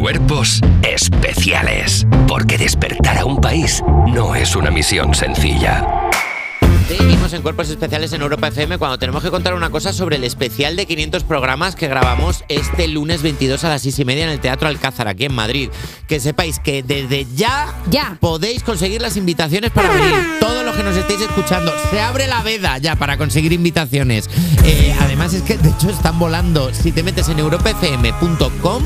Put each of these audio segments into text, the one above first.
Cuerpos especiales. Porque despertar a un país no es una misión sencilla. Seguimos en Cuerpos Especiales en Europa FM cuando tenemos que contar una cosa sobre el especial de 500 programas que grabamos este lunes 22 a las 6 y media en el Teatro Alcázar, aquí en Madrid. Que sepáis que desde ya, Ya. podéis conseguir las invitaciones para venir. Todos los que nos estéis escuchando, se abre la veda ya para conseguir invitaciones. Eh, además es que de hecho están volando. Si te metes en europafm.com,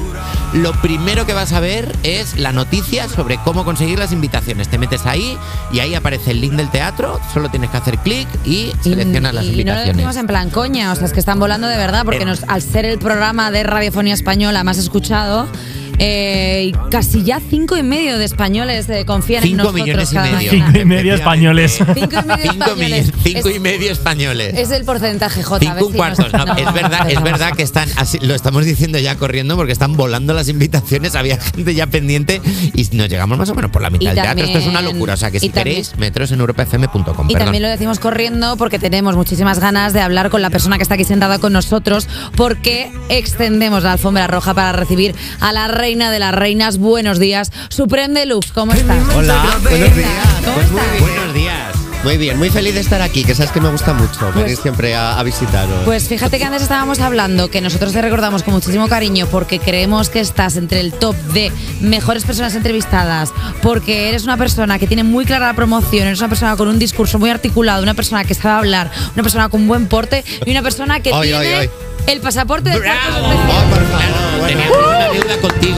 lo primero que vas a ver es la noticia sobre cómo conseguir las invitaciones. Te metes ahí y ahí aparece el link del teatro, solo tienes que hacer clic y seleccionas las y no lo invitaciones. decimos en plan coña, o sea, es que están volando de verdad, porque Eh. nos, al ser el programa de radiofonía española más escuchado, eh, casi ya cinco y medio de españoles eh, confían en Cinco nosotros millones y medio. mañana. Cinco y medio españoles. Cinco y medio españoles. cinco Es- y medio españoles. Es el porcentaje J. Cinco cuartos. No, no, es verdad, es verdad que están así, lo estamos diciendo ya corriendo porque están volando las invitaciones. Había gente ya pendiente y nos llegamos más o menos por la mitad del teatro. Esto es una locura. O sea que si también- queréis, meteros en europafm.com. Y Perdón. también lo decimos corriendo porque tenemos muchísimas ganas de hablar con la persona que está aquí sentada con nosotros porque extendemos la alfombra roja para recibir a la reina de las reinas. Buenos días, Supreme Deluxe, ¿cómo estás? Hola, buenos días. ¿Cómo Pues muy estás? bien. Buenos días. Muy bien, muy feliz de estar aquí, que sabes que me gusta mucho venir siempre a, a visitaros. Pues fíjate que antes estábamos hablando que nosotros te recordamos con muchísimo cariño porque creemos que estás entre el top de mejores personas entrevistadas, porque eres una persona que tiene muy clara la promoción, eres una persona con un discurso muy articulado, una persona que sabe hablar, una persona con buen porte y una persona que Ay, tiene ay, ay. El pasaporte del ¡Bravo! cuerpo especial. Oh, por favor, Claro, bueno. teníamos una deuda contigo.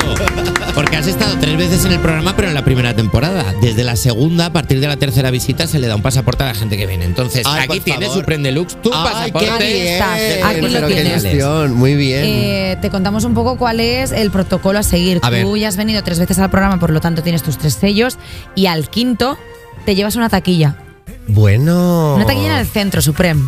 Porque has estado tres veces en el programa, pero en la primera temporada. Desde la segunda, a partir de la tercera visita, se le da un pasaporte a la gente que viene. Entonces, Ay, aquí por tienes favor. Supreme Deluxe, tu Ay, pasaporte. qué bien. estás, aquí lo Pero qué tienes. gestión, muy bien. Eh, te contamos un poco cuál es el protocolo a seguir. A Tú ver. ya has venido tres veces al programa, por lo tanto tienes tus tres sellos y al quinto te llevas una taquilla. bueno. Una taquilla en el centro, Supreme.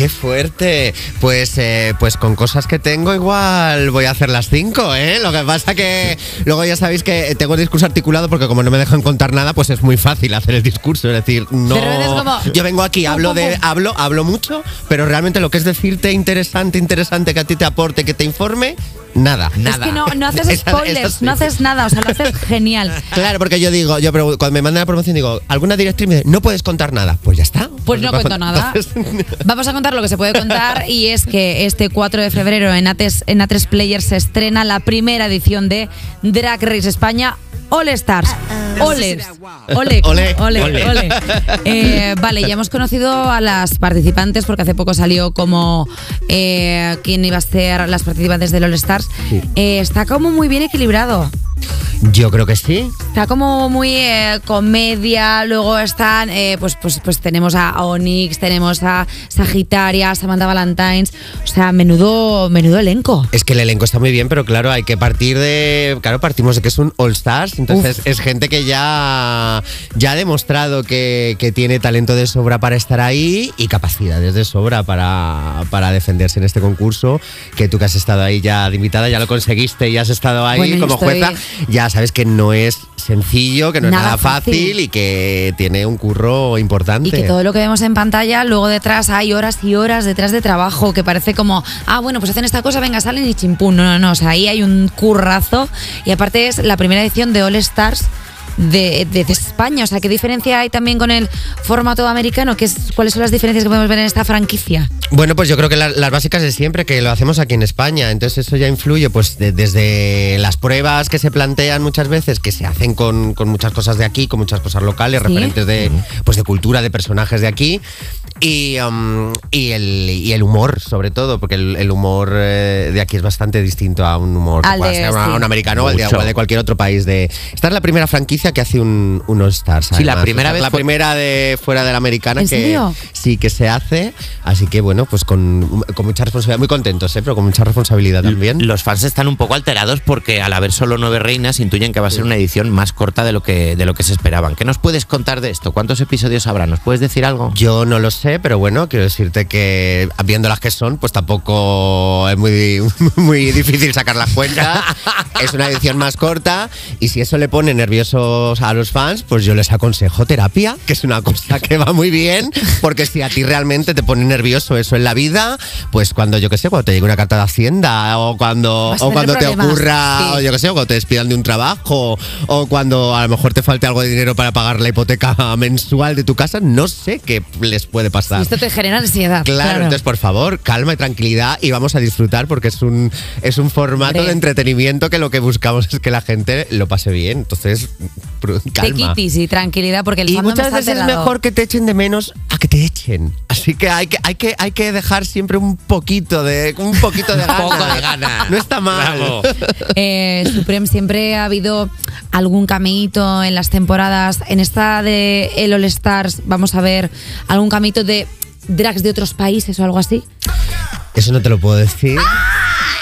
Qué fuerte. Pues, eh, pues con cosas que tengo igual voy a hacer las cinco, ¿eh? Lo que pasa que luego ya sabéis que tengo el discurso articulado porque como no me dejan contar nada, pues es muy fácil hacer el discurso. Es decir, no. Como- Yo vengo aquí, hablo de, hablo, hablo mucho, pero realmente lo que es decirte interesante, interesante, que a ti te aporte, que te informe, nada. Nada. Es que no, no haces spoilers, esa sí. no haces nada, o sea, lo haces genial. Claro, porque yo digo, yo cuando me mandan la promoción digo, ¿alguna directriz? Me dice, no puedes contar nada. Pues ya está. Pues no cuento nada. Entonces- Vamos a contar lo que se puede contar y es que este 4 de febrero en A3, en A3 Player se estrena la primera edición de Drag Race España All Stars. Oles. Ole, Ole. ole, Ole. ole. Eh, vale, ya hemos conocido a las participantes porque hace poco salió como eh, quién iba a ser las participantes del All Stars. Eh, está como muy bien equilibrado. Yo creo que sí. Está como muy eh, comedia, luego están, eh, pues, pues, pues tenemos a Onyx, tenemos a Sagitaria, Samantha Valentines, o sea, menudo, menudo elenco. Es que el elenco está muy bien, pero claro, hay que partir de. Claro, partimos de que es un All Stars. Entonces es gente que ya, ya ha demostrado que, que tiene talento de sobra para estar ahí y capacidades de sobra para, para defenderse en este concurso. Que tú que has estado ahí ya de invitada, ya lo conseguiste y has estado ahí Bueno, como estoy- jueza, ya sabes que no es sencillo, que no Nada es nada fácil. fácil. y que tiene un curro importante. Y que todo lo que vemos en pantalla, luego detrás hay horas y horas detrás de trabajo, que parece como, ah, bueno, pues hacen esta cosa, venga, salen y chimpún. No, no, no, o sea, ahí hay un currazo. Y aparte es la primera edición de All Stars. De, de- de España, o sea, ¿qué diferencia hay también con el formato americano? ¿Qué es, ¿Cuáles son las diferencias que podemos ver en esta franquicia? Bueno, pues yo creo que la- las básicas de siempre, que lo hacemos aquí en España. Entonces eso ya influye pues de- desde las pruebas que se plantean muchas veces, que se hacen con, con muchas cosas de aquí, con muchas cosas locales, Sí. referentes de, pues de cultura, de personajes de aquí. Y, um, y, el, y el humor, sobre todo, porque el, el humor eh, de aquí es bastante distinto a un humor de- sí. un americano Mucho. o al de cualquier otro país. De, esta es la primera franquicia que hace un, un All Stars. Sí, la primera Esta es vez La fue- primera de fuera de la americana ¿En que serio? sí que se hace. Así que bueno, pues con, con mucha responsabilidad, muy contentos, ¿eh? pero con mucha responsabilidad también. Los fans están un poco alterados porque al haber solo nueve reinas intuyen que va a ser una edición más corta de lo que, de lo que se esperaban. ¿Qué nos puedes contar de esto? ¿Cuántos episodios habrá? ¿Nos puedes decir algo? Yo no lo sé, pero bueno, quiero decirte que viendo las que son, pues tampoco es muy, muy difícil sacar las cuentas. es una edición más corta y si eso le pone nervioso los, a los fans, pues yo les aconsejo terapia, que es una cosa que va muy bien, porque si a ti realmente te pone nervioso eso en la vida, pues cuando yo que sé, cuando te llegue una carta de Hacienda, o cuando, o cuando te problemas, ocurra, sí. o yo que sé, o cuando te despidan de un trabajo, o cuando a lo mejor te falte algo de dinero para pagar la hipoteca mensual de tu casa, no sé qué les puede pasar. Esto te genera ansiedad. Claro, entonces por favor, calma y tranquilidad y vamos a disfrutar porque es un, es un formato de entretenimiento que lo que buscamos es que la gente lo pase bien. Entonces, calma. Tequitis y tranquilidad, porque el Y muchas está veces es mejor que te echen de menos a que te echen. Así que hay que, hay que, hay que dejar siempre un poquito de, un poquito de Un ganas. poco de ganas. No está mal. Eh, Supreme siempre ha habido algún cameíto en las temporadas. En esta de el All Stars vamos a ver algún cameíto de drags de otros países o algo así. Eso no te lo puedo decir.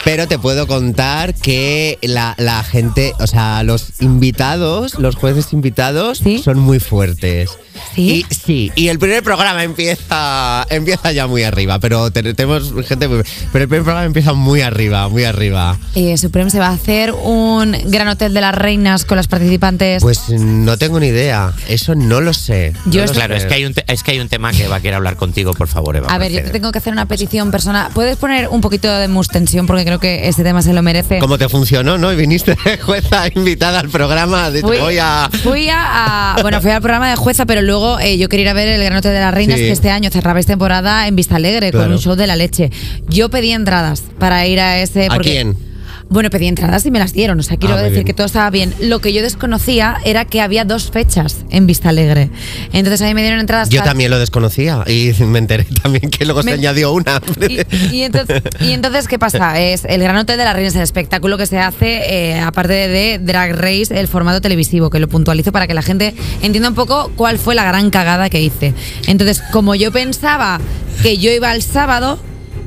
Pero te puedo contar que la, la gente, o sea, los invitados, los jueces invitados, ¿Sí? son muy fuertes. ¿Sí? Y, sí, y el primer programa empieza, empieza ya muy arriba, pero te- tenemos gente muy... Pero el primer programa empieza muy arriba, muy arriba. Eh, Supreme se va a hacer un gran hotel de las reinas con las participantes. Pues no tengo ni idea, eso no lo sé. Yo No lo es- Claro, sé. es que, hay un te- es que hay un tema que Eva quiere hablar contigo, por favor, Eva. a ver, yo te tengo que hacer una petición personal. ¿Puedes poner un poquito de mustensión? Porque creo que este tema se lo merece. ¿Cómo te funcionó, no? Y viniste de jueza invitada al programa, de Fui, voy a... fui a, a- Bueno, fui al programa de jueza, pero luego eh, yo quería ir a ver el Gran Hotel de las Reinas, Sí. que este año cerrabais temporada en Vista Alegre, con un show de la leche. Yo pedí entradas para ir a ese. ¿A porque- quién? Bueno, pedí entradas y me las dieron. O sea, quiero Ah, decir bien. que todo estaba bien. Lo que yo desconocía era que había dos fechas en Vista Alegre. Entonces a mí me dieron entradas. Yo para- también lo desconocía y me enteré también que luego Me- se añadió una. Y, y entonces, y entonces, ¿qué pasa? Es el Gran Hotel de las Reinas, el espectáculo que se hace, eh, aparte de Drag Race, el formato televisivo, que lo puntualizo para que la gente entienda un poco cuál fue la gran cagada que hice. Entonces, como yo pensaba que yo iba el sábado,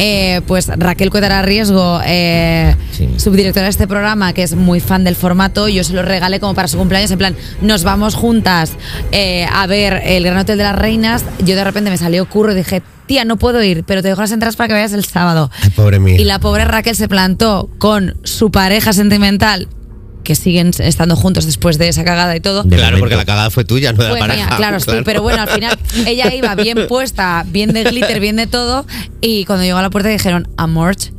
eh, pues Raquel Cuetara Riesgo, eh, Sí. subdirectora de este programa, que es muy fan del formato, yo se lo regalé como para su cumpleaños, en plan, nos vamos juntas eh, a ver el Gran Hotel de las Reinas. Yo de repente me salió curro y dije, tía, no puedo ir, pero te dejo las entradas para que vayas el sábado. Ay, pobre mía. Y la pobre Raquel se plantó con su pareja sentimental, que siguen estando juntos después de esa cagada y todo. De claro, porque la cagada fue tuya, no de la pareja. claro, sí, pero bueno, al final ella iba bien puesta, bien de glitter, bien de todo, y cuando llegó a la puerta dijeron, Amorch,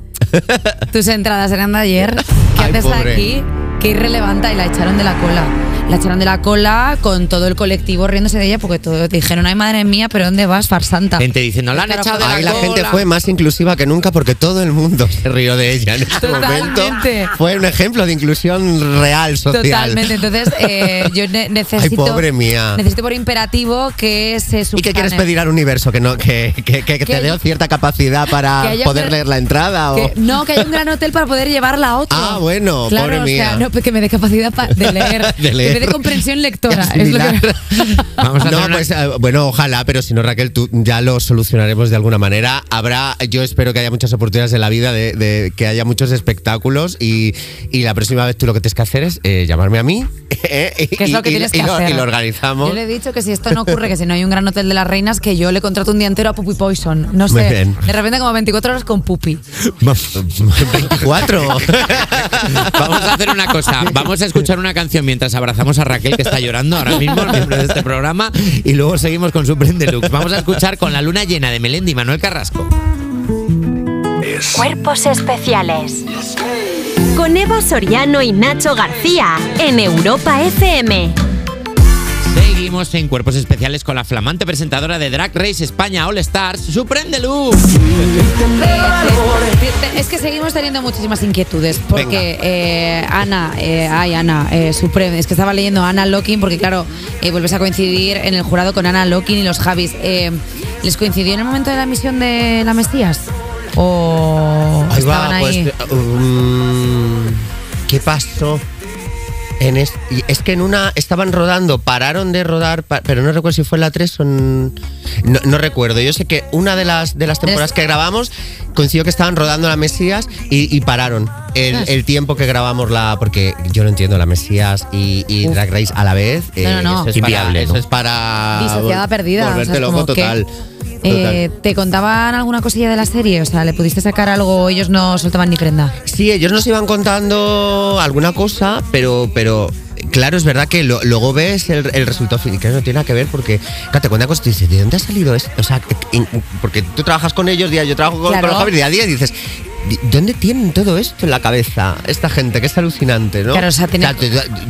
tus entradas eran de ayer, ¿qué Ay, haces pobre. aquí? Qué irrelevante, y la echaron de la cola. La echaron de la cola con todo el colectivo riéndose de ella porque todo, dijeron, ay madre mía, pero ¿dónde vas, farsanta? Gente diciendo, la han Claro, echado de la Ahí la cola. gente fue más inclusiva que nunca porque todo el mundo se rió de ella en ese Totalmente. momento. Fue un ejemplo de inclusión real, social. Totalmente. Entonces, eh, yo ne- necesito. pobre mía. Necesito por imperativo que se ¿Y subsane. qué quieres pedir al universo? ¿Que, no, que, que, que Que te dé cierta capacidad para poder leer la entrada? O... Que- no, que haya un gran hotel para poder llevarla a otro. Ah, bueno, claro, pobre o mía. sea, no, que me dé capacidad pa- de leer. De leer. Me dé comprensión lectora. Es lo que-. Vamos a no, una- pues eh, bueno, ojalá, pero si no, Raquel, tú ya lo solucionaremos de alguna manera. Habrá, yo espero que haya muchas oportunidades en la vida de, de que haya muchos espectáculos y, y la próxima vez tú lo que tienes que hacer es eh, llamarme a mí. eh, y, ¿Qué es lo que y- tienes que lo, hacer? y lo organizamos. Yo le he dicho que si esto no ocurre, que si no hay un gran hotel de las reinas, que yo le contrato un día entero a Puppy Poison. No Muy sé. bien. De repente, como 24 horas con Puppy. 24. Vamos a hacer una cosa. Vamos a escuchar una canción mientras abrazamos a Raquel, que está llorando ahora mismo, miembro de este programa, y luego seguimos con su Prend Deluxe. Vamos a escuchar con la luna llena de Melendi y Manuel Carrasco. Cuerpos especiales. Con Eva Soriano y Nacho García en Europa FM. En Cuerpos Especiales con la flamante presentadora de Drag Race España All Stars, su Prend Deluxe. Eh, Es que seguimos teniendo muchísimas inquietudes porque eh, Ana, eh, ay Ana, eh, Supreme, es que estaba leyendo Ana Locking porque claro, eh, vuelves a coincidir en el jurado con Ana Locking y los Javis. Eh, ¿Les coincidió en el momento de la emisión de La Mesías? ¿O Ahí estaban va, ahí? pues. um, ¿Qué pasó? En es, que en una estaban rodando, pararon de rodar, pa- pero no recuerdo si fue en la 3 o en- no, no recuerdo. Yo sé que una de las, de las temporadas Es- que grabamos coincidió que estaban rodando la Mesías y, y pararon el, el tiempo que grabamos la. Porque yo no entiendo la Mesías y, y. Drag Race a la vez. eh, No, no. Eso es Inviable, para, ¿no? Eso es para. Disociada perdida. o sea, Volverte loco que, total. Eh, ¿Te contaban alguna cosilla de la serie? O sea, ¿le pudiste sacar algo o ellos no soltaban ni prenda? Sí, ellos nos iban contando alguna cosa, pero, pero claro, es verdad que lo- luego ves el, el resultado final, que no tiene nada que ver porque, claro, te cuentan cosas y dices, ¿de dónde ha salido esto? O sea, en- porque tú trabajas con ellos, día, yo trabajo con, Claro. con los jóvenes día a día y dices, "¿De ¿dónde tienen todo esto en la cabeza? Esta gente, que es alucinante, ¿no? Claro, o sea, tiene-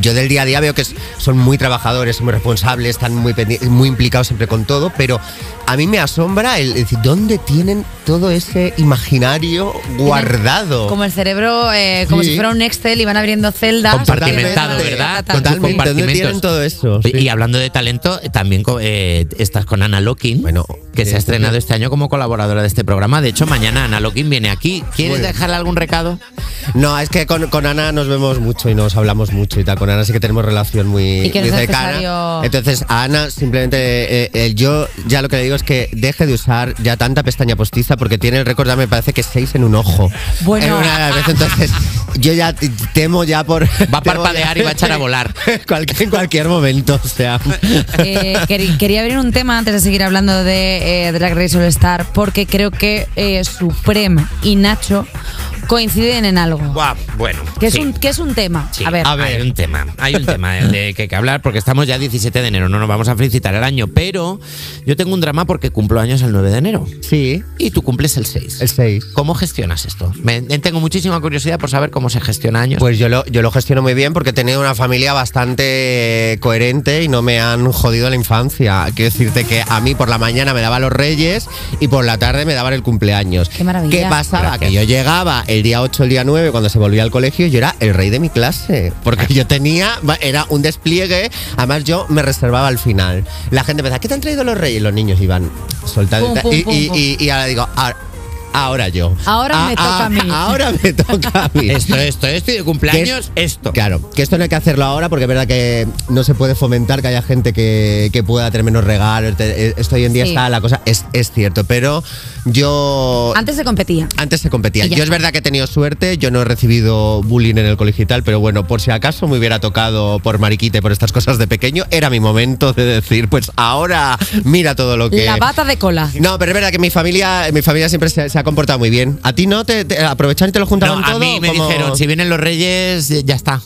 yo del día a día veo que son muy trabajadores, muy responsables, están muy, muy implicados siempre con todo, pero a mí me asombra el decir, ¿dónde tienen todo ese imaginario guardado? Como el cerebro, eh, como Sí. si fuera un Excel y van abriendo celdas. Compartimentado, Totalmente. ¿verdad? Totalmente, ¿dónde compartimentos. tienen todo eso? Y- Sí. Y hablando de talento, también co- eh, estás con Ana Lokin, Bueno, que se ha eh, estrenado este año como colaboradora de este programa. De hecho, mañana Ana Lokin viene aquí. ¿Quieres dejarle algún recado? No, es que con, con Ana nos vemos mucho y nos hablamos mucho y tal. Con Ana sí que tenemos relación muy, Y que muy cercana. necesario- Entonces, a Ana simplemente eh, eh, yo ya lo que le digo es que deje de usar ya tanta pestaña postiza porque tiene el récord, ya me parece que seis en un ojo. Bueno. En una de las veces, entonces, yo ya temo ya por. Va a parpadear y va a echar a volar. Cualquier, en cualquier momento, o sea. Eh, quería abrir un tema antes de seguir hablando de eh, Drag Race All Star, porque creo que eh, Supreme y Nacho coinciden en algo. Buah, bueno. Que es, sí. un, que es un tema. Sí, a ver. hay un tema, hay un tema de, de que hay que hablar porque estamos ya 17 de enero, no nos vamos a felicitar el año, pero yo tengo un drama porque cumplo años el 9 de enero Sí, y tú cumples el 6. el 6. ¿Cómo gestionas esto? Me- tengo muchísima curiosidad por saber cómo se gestiona años. Pues yo lo, yo lo gestiono muy bien porque he tenido una familia bastante coherente y no me han jodido la infancia. Quiero decirte que a mí por la mañana me daban los reyes y por la tarde me daban el cumpleaños. Qué maravilla. ¿Qué pasaba? Gracias. Que yo llegaba el día 8, el día 9, cuando se volvía al colegio, yo era el rey de mi clase. Porque yo tenía, era un despliegue, además yo me reservaba al final. La gente me decía, ¿qué te han traído los reyes? Y los niños iban soltando. Pum, pum, y, y- y- y ahora digo, "Ah, ahora yo. Ahora Ah, me toca ah, a mí. Ahora me toca a mí. esto, esto, esto y de cumpleaños, esto. Claro, que esto no hay que hacerlo ahora porque es verdad que no se puede fomentar que haya gente que, que pueda tener menos regalos. te- Esto hoy en día Sí. está la cosa, es, es cierto, pero yo... Antes se competía. Antes se competía. Yo es verdad que he tenido suerte, yo no he recibido bullying en el colegio y tal, pero bueno, por si acaso me hubiera tocado por mariquita y por estas cosas de pequeño, era mi momento de decir, pues ahora mira todo lo que... La bata de cola. No, pero es verdad que mi familia, mi familia siempre se, se ha comportado muy bien. ¿A ti no? ¿Te, te aprovecharon y te lo juntaban No, a todo? mí me como- dijeron, si vienen los reyes, ya está.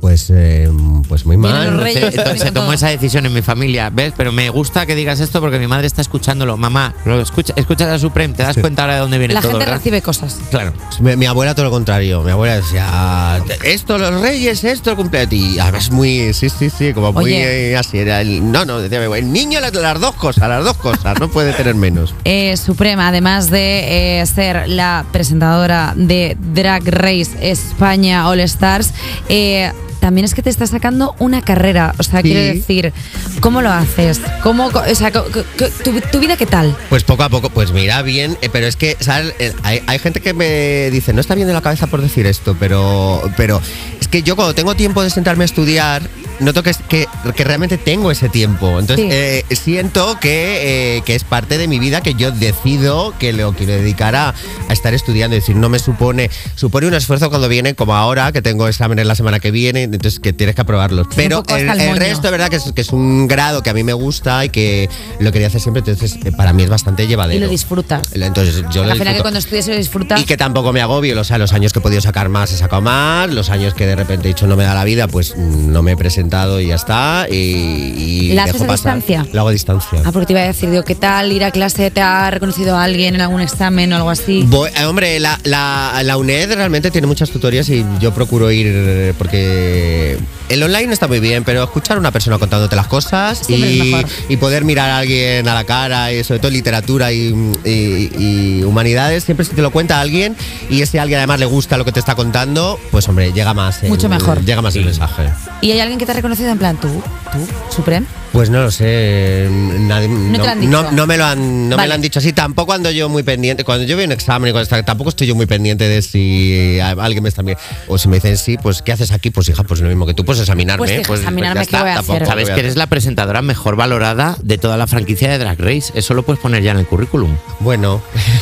Pues, eh, pues muy mal. los reyes. Se tomó esa decisión en mi familia, ¿ves? Pero me gusta que digas esto porque mi madre está escuchándolo. Mamá, lo escucha, escuchas a Supreme, te das cuenta ahora de dónde viene La todo, gente ¿verdad? recibe cosas. Claro. Mi, mi abuela todo lo contrario. Mi abuela decía, esto los reyes, esto el cumpleaños. Y a veces muy, sí, sí, sí, como muy Oye. eh, así. Era el, no, no, decía mi abuela, el niño las, las dos cosas, las dos cosas, no puede tener menos. Eh, Suprema, además de eh, ser la presentadora de Drag Race España All Stars, eh, también es que te está sacando una carrera. O sea, Sí. quiero decir, ¿cómo lo haces? ¿Cómo, o sea, tu vida qué tal? Pues poco a poco, pues mira, bien, eh, pero es que, ¿sabes? Eh, Hay, hay gente que me dice, no está bien de la cabeza por decir esto, pero, pero es que yo cuando tengo tiempo de sentarme a estudiar, noto que, que, que realmente tengo ese tiempo. Entonces, Sí. eh, siento que, eh, que es parte de mi vida que yo decido que lo quiero dedicar a, a estar estudiando. Es decir, no me supone, supone un esfuerzo cuando viene, como ahora, que tengo exámenes la semana que viene, entonces que tienes que aprobarlos. Pero el, resto, es verdad que es, que es un grado que a mí me gusta y que lo quería hacer siempre, entonces eh, para mí es bastante llevadero. Y lo disfrutas. Entonces yo lo Al final que cuando estudias lo disfrutas. Y que tampoco me agobio, o sea, los años que he podido sacar más he sacado más, los años que de repente he dicho no me da la vida, pues no me he presentado y ya está. Y, y ¿La haces a pasar. distancia? Lo hago a distancia. Ah, porque te iba a decir, digo, ¿qué tal ir a clase? ¿Te ha reconocido a alguien en algún examen o algo así? Voy- eh, hombre, la, la, la UNED realmente tiene muchas tutorías y yo procuro ir porque el online está muy bien, pero escuchar a una persona contándote las cosas y, y poder mirar a alguien a la cara y sobre todo literatura y, y- y humanidades, siempre si te lo cuenta alguien y ese alguien además le gusta lo que te está contando, pues hombre, llega más. el- Mucho mejor. Llega más el mensaje. ¿Y hay alguien que te ha reconocido en plan tú? ¿Tú? ¿Supreme? Pues no lo sé, nadie, No te lo han dicho. no- no me lo han, no me lo han dicho así. Tampoco ando yo muy pendiente. Cuando yo veo un examen, y cuando está- tampoco estoy yo muy pendiente de si a- alguien me está bien. O si me dicen sí, pues ¿qué haces aquí? Pues hija, pues lo mismo que tú, pues examinarme. Pues, hija, examinarme, ya ¿qué voy a tampoco hacer? voy Sabes que eres la presentadora mejor valorada de toda la franquicia de Drag Race. Eso lo puedes poner ya en el currículum. Bueno,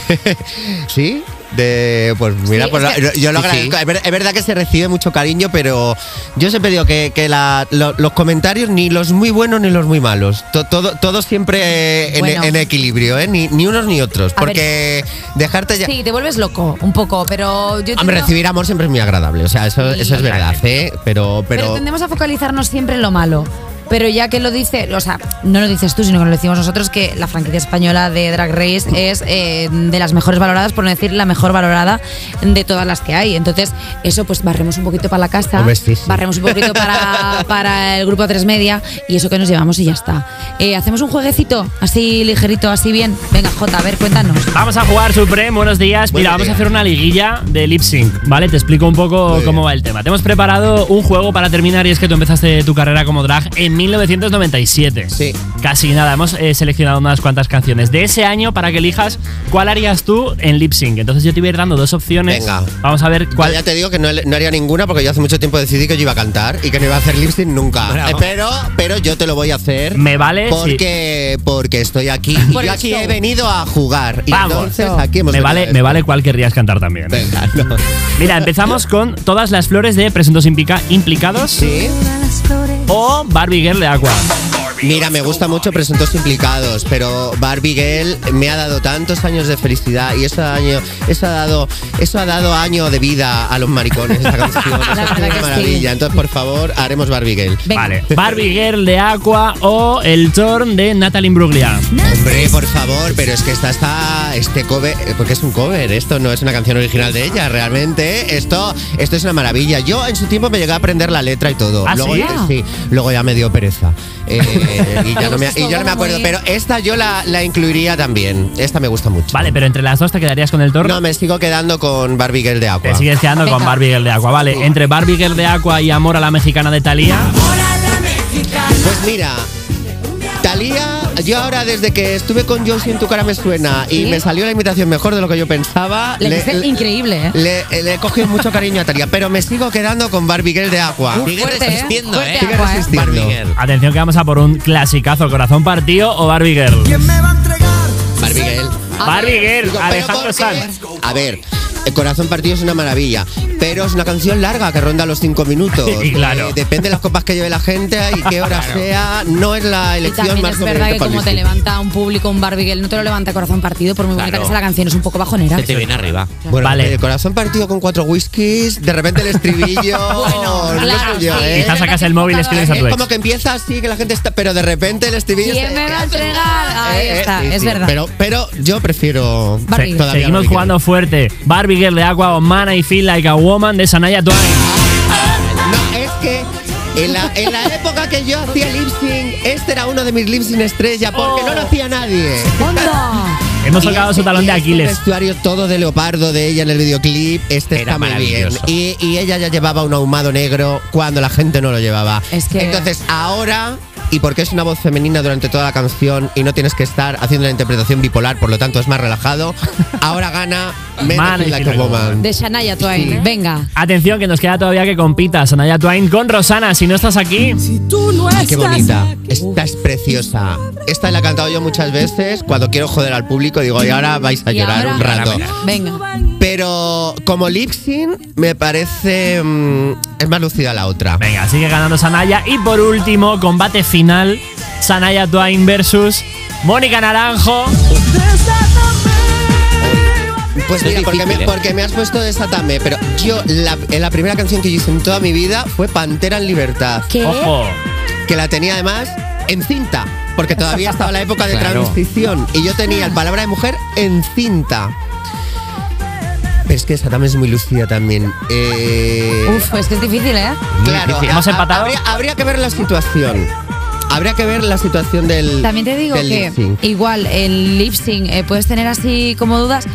¿sí? De, pues mira, Sí, pues es que- lo- yo lo agradezco. sí. Es, ver- es verdad que se recibe mucho cariño, pero yo siempre digo que, que la- lo- los comentarios, ni los muy buenos ni los muy malos, to- todo, todo siempre eh, en, Bueno. en equilibrio, ¿eh? Ni, ni unos ni otros. Porque dejarte ya. Sí, te vuelves loco un poco, pero yo Hombre, tengo- recibir amor siempre es muy agradable, o sea, eso, Sí, eso es verdad. ¿eh? Pero, Pero, pero, tendemos a focalizarnos siempre en lo malo. Pero ya que lo dice, o sea, no lo dices tú, sino que lo decimos nosotros, que la franquicia española de Drag Race es eh, de las mejores valoradas, por no decir la mejor valorada de todas las que hay. Entonces, eso pues barremos un poquito para la casa, Hombre, sí, sí. barremos un poquito para, para el grupo 3 Media y eso que nos llevamos y ya está. Eh, Hacemos un jueguecito, así ligerito, así bien. Venga, Jota, a ver, cuéntanos. Vamos a jugar, Supreme, buenos días. Mira, vamos a hacer una liguilla de lip sync, ¿vale? Te explico un poco Muy cómo bien. va el tema. Te hemos preparado un juego para terminar y es que tú empezaste tu carrera como drag en 1997. Sí. Casi nada, hemos eh, seleccionado unas cuantas canciones de ese año para que elijas cuál harías tú en lip sync. Entonces yo te voy a ir dando dos opciones. Venga. Vamos a ver Yo cuál. ya te digo que no, no haría ninguna porque yo hace mucho tiempo decidí que yo iba a cantar y que no iba a hacer lip sync nunca. Bravo. Eh, pero, pero yo te lo voy a hacer. Me vale, Porque, porque estoy aquí. Y yo aquí he venido a jugar. Y Vamos. entonces aquí hemos Me vale, me vale cuál querrías cantar también. Venga, no. Mira, empezamos con todas las flores de presuntos implica- implicados Sí. O Barbie Girl de Aqua. Mira, me gusta mucho Presuntos Implicados, pero Barbie Girl me ha dado tantos años de felicidad y eso ha, año, eso ha dado eso ha dado año de vida a los maricones, esa canción. Eso La es una sí. maravilla. Entonces, por favor, haremos Barbie Girl. Venga. Vale, Barbie Girl de Aqua o El Torn de Natalie Imbruglia. Hombre, por favor, pero es que esta está este cover, eh, porque es un cover, esto no es una canción original de ella, realmente. Esto, esto es una maravilla. Yo en su tiempo me llegué a aprender la letra y todo. ¿Ah, luego, sí? eh, sí, luego ya me dio pereza. Eh, y, ya no me, y yo no me acuerdo, Muy- pero esta yo la, la incluiría también. Esta me gusta mucho. Vale, pero entre las dos te quedarías con El Torn. No, me sigo quedando con Barbie Girl de Aqua. Te sigues quedando con. Barbie Girl de Aqua. Vale, entre Barbie Girl de Aqua y Amor a la Mexicana de Thalía. Pues mira, Talía, yo ahora desde que estuve con Yo en tu cara me suena y ¿Sí? me salió la imitación mejor de lo que yo pensaba. Le hiciste increíble, ¿eh? Le, le he cogido mucho cariño a Talía, pero me sigo quedando con Barbie Girl de Aqua. Uf, Sigue fuerte, ¿eh? resistiendo, Fuerte ¿eh? Sigue agua, ¿eh? resistiendo. Barbie Girl. Atención que vamos a por un clasicazo, Corazón Partido o Barbie Girl. Barbie Girl. Barbie Girl, Digo, pero Alejandro. Sanz. A ver, el corazón partido es una maravilla, pero es una canción larga que ronda los cinco minutos. Y claro. Eh, depende de las copas que lleve la gente y qué hora sea. No es la Y elección también más es verdad que como te levanta un público, un Barbie Girl, no te lo levanta corazón partido, por muy bonita Claro. que sea la canción, es un poco bajonera. Se te viene arriba. Bueno, Vale. el corazón partido con cuatro whiskies, de repente el estribillo. Bueno, no claro, sé yo, sí. ¿eh? Quizás sacas el móvil y escribes a Es tu ex. como que empieza así, que la gente está. Pero de repente el estribillo. ¿Quién me va a entregar? Ahí Eh, eh, está, sí, es sí. verdad. Pero, pero yo prefiero. Barbie. Se- todavía seguimos jugando fuerte. Barbie Girl de Aqua o Man I Feel Like a Woman de Sanaya Twain. No, es que en la, en la época que yo hacía lip sync, este era uno de mis lip sync estrella porque no lo hacía nadie. ¡Onda! Hemos tocado este- su talón y de este Aquiles. vestuario todo de leopardo de ella en el videoclip, este Era está muy bien. maravilloso. Y, y ella ya llevaba un ahumado negro cuando la gente no lo llevaba. Es que- Entonces ahora, y porque es una voz femenina durante toda la canción y no tienes que estar haciendo la interpretación bipolar, por lo tanto es más relajado, ahora gana Men Man, I Like Woman. De Shania Twain. Venga. Atención que nos queda todavía que compita Sanaya Twain con Rosana. Si no estás aquí, Ay, qué bonita. Esta es preciosa. Esta la he cantado yo muchas veces cuando quiero joder al público. Digo, y ahora vais a Y llorar ahora- un rato. Venga. Pero como lip sync, me parece. mm, es más lucida la otra. venga, sigue ganando Sanaya. Y por último, combate final: Sanaya Twain versus Mónica Naranjo. Pues Es mira, porque, difícil, me, ¿eh? porque me has puesto Desátame. Pero yo, la, en la primera canción que yo hice en toda mi vida fue Pantera en Libertad. ¿Qué? Ojo. Que la tenía además en cinta. Porque todavía estaba la época de Claro. transición. Y yo tenía el palabra de mujer en cinta. Es que esa también es muy lucida también. Eh, Uf, es que es difícil, ¿eh? Claro, difícil. ¿Hemos empatado? Habría, habría que ver la situación. Habría que ver la situación del. También te digo del que igual el lip sync eh, puedes tener así como dudas.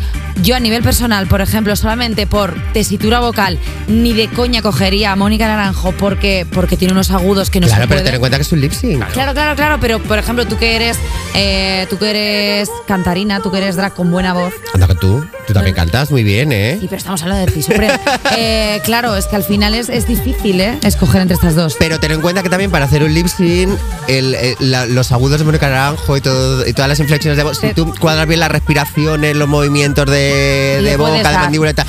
Yo a nivel personal, por ejemplo, solamente por tesitura vocal, ni de coña cogería a Mónica Naranjo porque, porque tiene unos agudos que no Claro, se pero ten en cuenta que es un lip sync. Claro, claro, claro, pero por ejemplo, tú que eres eh, tú que eres cantarina, tú que eres drag con buena voz. Anda que tú. Tú también cantas muy bien, ¿eh? Sí, pero estamos hablando de ti. Eh, claro, es que al final es, es difícil, ¿eh? Escoger entre estas dos. Pero ten en cuenta que también para hacer un lip sync, el- el- la- los agudos de Mónica Naranjo y, todo, y todas las inflexiones de voz, si tú cuadras bien las respiraciones, los movimientos de, de, boca, de mandíbula y tal.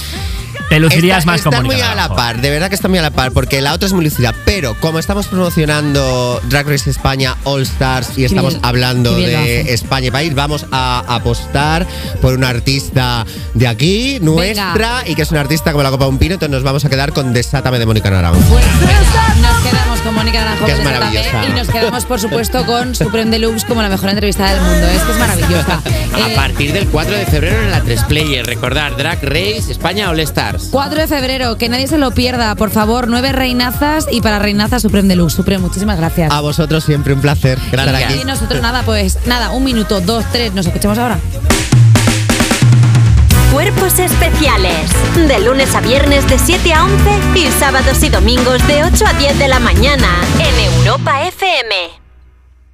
Te lucirías Está- más como Están muy a la par, de verdad que están muy a la par, porque la otra es muy lucida. Pero como estamos promocionando Drag Race España All Stars y estamos bien- hablando de. España y país, vamos a apostar por una artista de aquí, nuestra, y que es una artista como la Copa de un Pino, entonces nos vamos a quedar con Desátame de Mónica Naranjo. Pues venga, nos quedamos con Mónica Naranjo Que es de Desátame, maravillosa. y nos quedamos, por supuesto, con Supreme Deluxe como la mejor entrevista del mundo. Es que es maravillosa. A Eh, partir del 4 de febrero en la 3 Player. Recordar, Drag Race España All Stars. 4 de febrero, que nadie se lo pierda, por favor, nueve reinazas y para reinazas Supreme Deluxe. Supreme, muchísimas gracias. A vosotros siempre un placer Gracias. aquí. Y nosotros nada, pues nada, un minuto, dos, tres, nos escuchamos ahora. Cuerpos especiales. De lunes a viernes de 7 a 11 y sábados y domingos de 8 a 10 de la mañana en Europa FM.